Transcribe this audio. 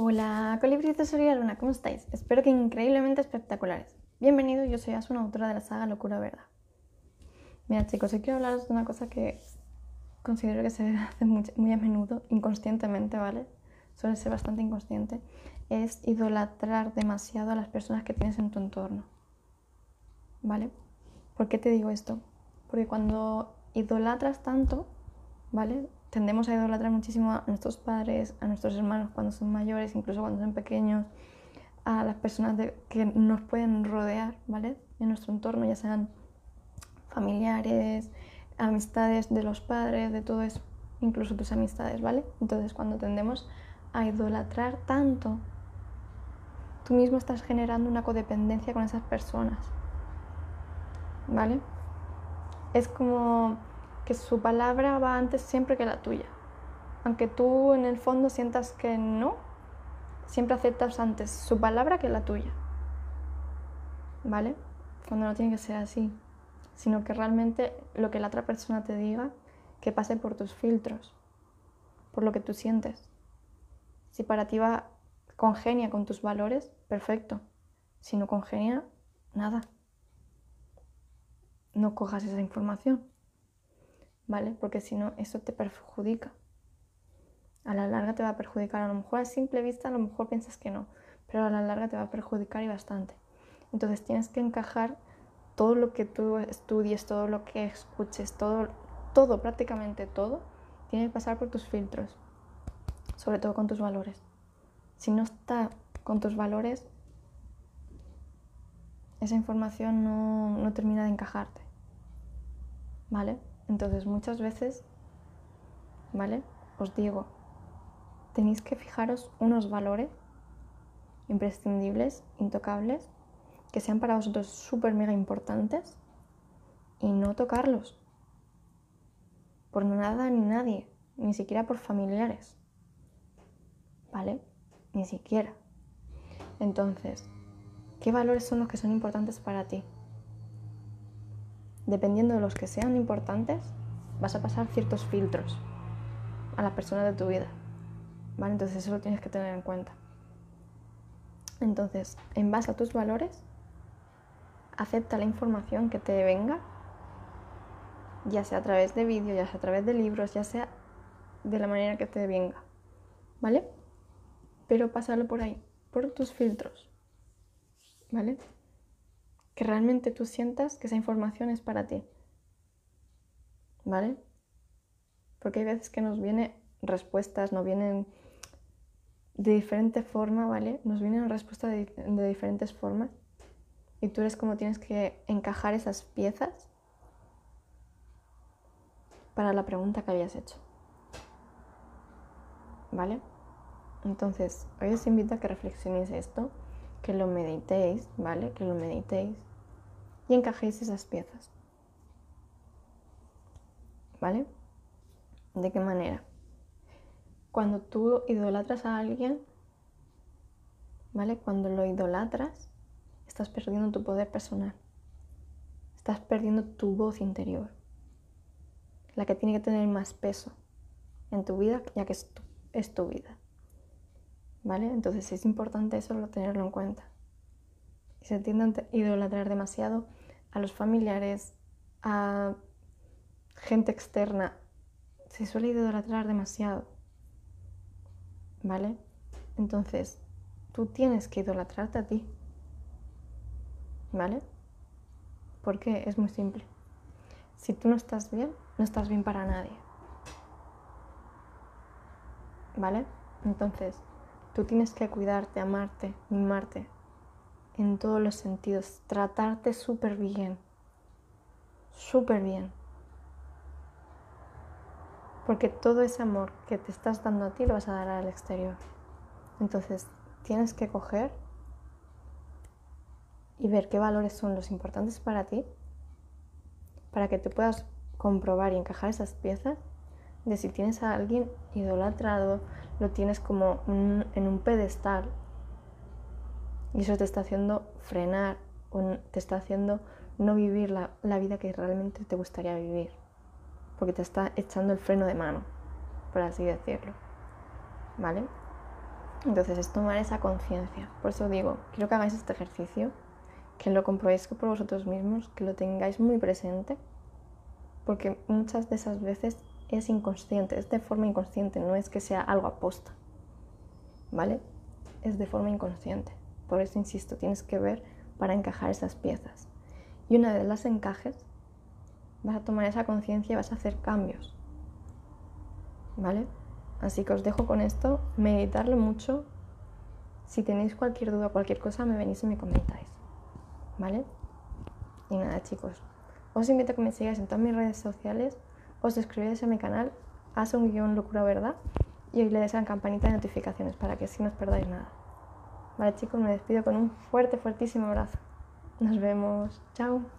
Hola, colibritos, soy Luna, ¿cómo estáis? Espero que increíblemente espectaculares. Bienvenido, yo soy Asuna, autora de la saga Locura Verdad. Mira chicos, hoy quiero hablaros de una cosa que considero que se hace muy, muy a menudo, inconscientemente, ¿vale? Suele ser bastante inconsciente. Es idolatrar demasiado a las personas que tienes en tu entorno. ¿Vale? ¿Por qué te digo esto? Porque cuando idolatras tanto, ¿vale? Tendemos a idolatrar muchísimo a nuestros padres, a nuestros hermanos cuando son mayores, incluso cuando son pequeños, a las personas que nos pueden rodear, ¿vale? En nuestro entorno, ya sean familiares, amistades de los padres, de todo eso, incluso tus amistades, ¿vale? Entonces, cuando tendemos a idolatrar tanto, tú mismo estás generando una codependencia con esas personas, ¿vale? Es como que su palabra va antes siempre que la tuya. Aunque tú en el fondo sientas que no, siempre aceptas antes su palabra que la tuya. ¿Vale? Cuando no tiene que ser así. Sino que realmente lo que la otra persona te diga, que pase por tus filtros, por lo que tú sientes. Si para ti va congenia con tus valores, perfecto. Si no congenia, nada. No cojas esa información. ¿Vale? Porque si no, eso te perjudica. A la larga te va a perjudicar. A lo mejor a simple vista, a lo mejor piensas que no, pero a la larga te va a perjudicar y bastante. Entonces tienes que encajar todo lo que tú estudies, todo lo que escuches, todo, todo, prácticamente todo, tiene que pasar por tus filtros, sobre todo con tus valores. Si no está con tus valores, esa información no, no termina de encajarte. ¿Vale? Entonces muchas veces, ¿vale? Os digo, tenéis que fijaros unos valores imprescindibles, intocables, que sean para vosotros súper mega importantes y no tocarlos por nada ni nadie, ni siquiera por familiares, ¿vale? Ni siquiera. Entonces, ¿qué valores son los que son importantes para ti? Dependiendo de los que sean importantes, vas a pasar ciertos filtros a la persona de tu vida. ¿Vale? Entonces eso lo tienes que tener en cuenta. Entonces, en base a tus valores, acepta la información que te venga, ya sea a través de vídeos, ya sea a través de libros, ya sea de la manera que te venga. ¿Vale? Pero pásalo por ahí, por tus filtros. ¿Vale? Que realmente tú sientas que esa información es para ti. ¿Vale? Porque hay veces que nos vienen respuestas, nos vienen de diferente forma, ¿vale? Nos vienen respuestas de, de diferentes formas. Y tú eres como tienes que encajar esas piezas para la pregunta que habías hecho. ¿Vale? Entonces, hoy os invito a que reflexionéis esto, que lo meditéis, ¿vale? Que lo meditéis y encajéis esas piezas. ¿Vale? ¿De qué manera? Cuando tú idolatras a alguien, ¿vale? Cuando lo idolatras, estás perdiendo tu poder personal. Estás perdiendo tu voz interior. La que tiene que tener más peso en tu vida, ya que es tu, vida. ¿Vale? Entonces es importante eso tenerlo en cuenta. Y se tiende a idolatrar demasiado a los familiares, a gente externa, se suele idolatrar demasiado. ¿Vale? Entonces, tú tienes que idolatrarte a ti. ¿Vale? Porque es muy simple. Si tú no estás bien, no estás bien para nadie. ¿Vale? Entonces, tú tienes que cuidarte, amarte, mimarte, en todos los sentidos, tratarte súper bien, súper bien. Porque todo ese amor que te estás dando a ti lo vas a dar al exterior. Entonces tienes que coger y ver qué valores son los importantes para ti, para que te puedas comprobar y encajar esas piezas de si tienes a alguien idolatrado, lo tienes como en un pedestal y eso te está haciendo frenar o te está haciendo no vivir la, vida que realmente te gustaría vivir. Porque te está echando el freno de mano, por así decirlo. ¿Vale? Entonces es tomar esa conciencia. Por eso digo, quiero que hagáis este ejercicio, que lo comprobéis por vosotros mismos, que lo tengáis muy presente, porque muchas de esas veces es inconsciente, es de forma inconsciente, no es que sea algo aposta, ¿vale? Es de forma inconsciente. Por eso insisto, tienes que ver para encajar esas piezas. Y una vez las encajes, vas a tomar esa conciencia y vas a hacer cambios, ¿vale? Así que os dejo con esto, meditarlo mucho. Si tenéis cualquier duda cualquier cosa, me venís y me comentáis. ¿Vale? Y nada, chicos. Os invito a que me sigáis en todas mis redes sociales, os suscribáis a mi canal, haz un guion locura verdad y le des a la campanita de notificaciones para que así no os perdáis nada. Vale, chicos, me despido con un fuerte, fuertísimo abrazo. Nos vemos. Chao.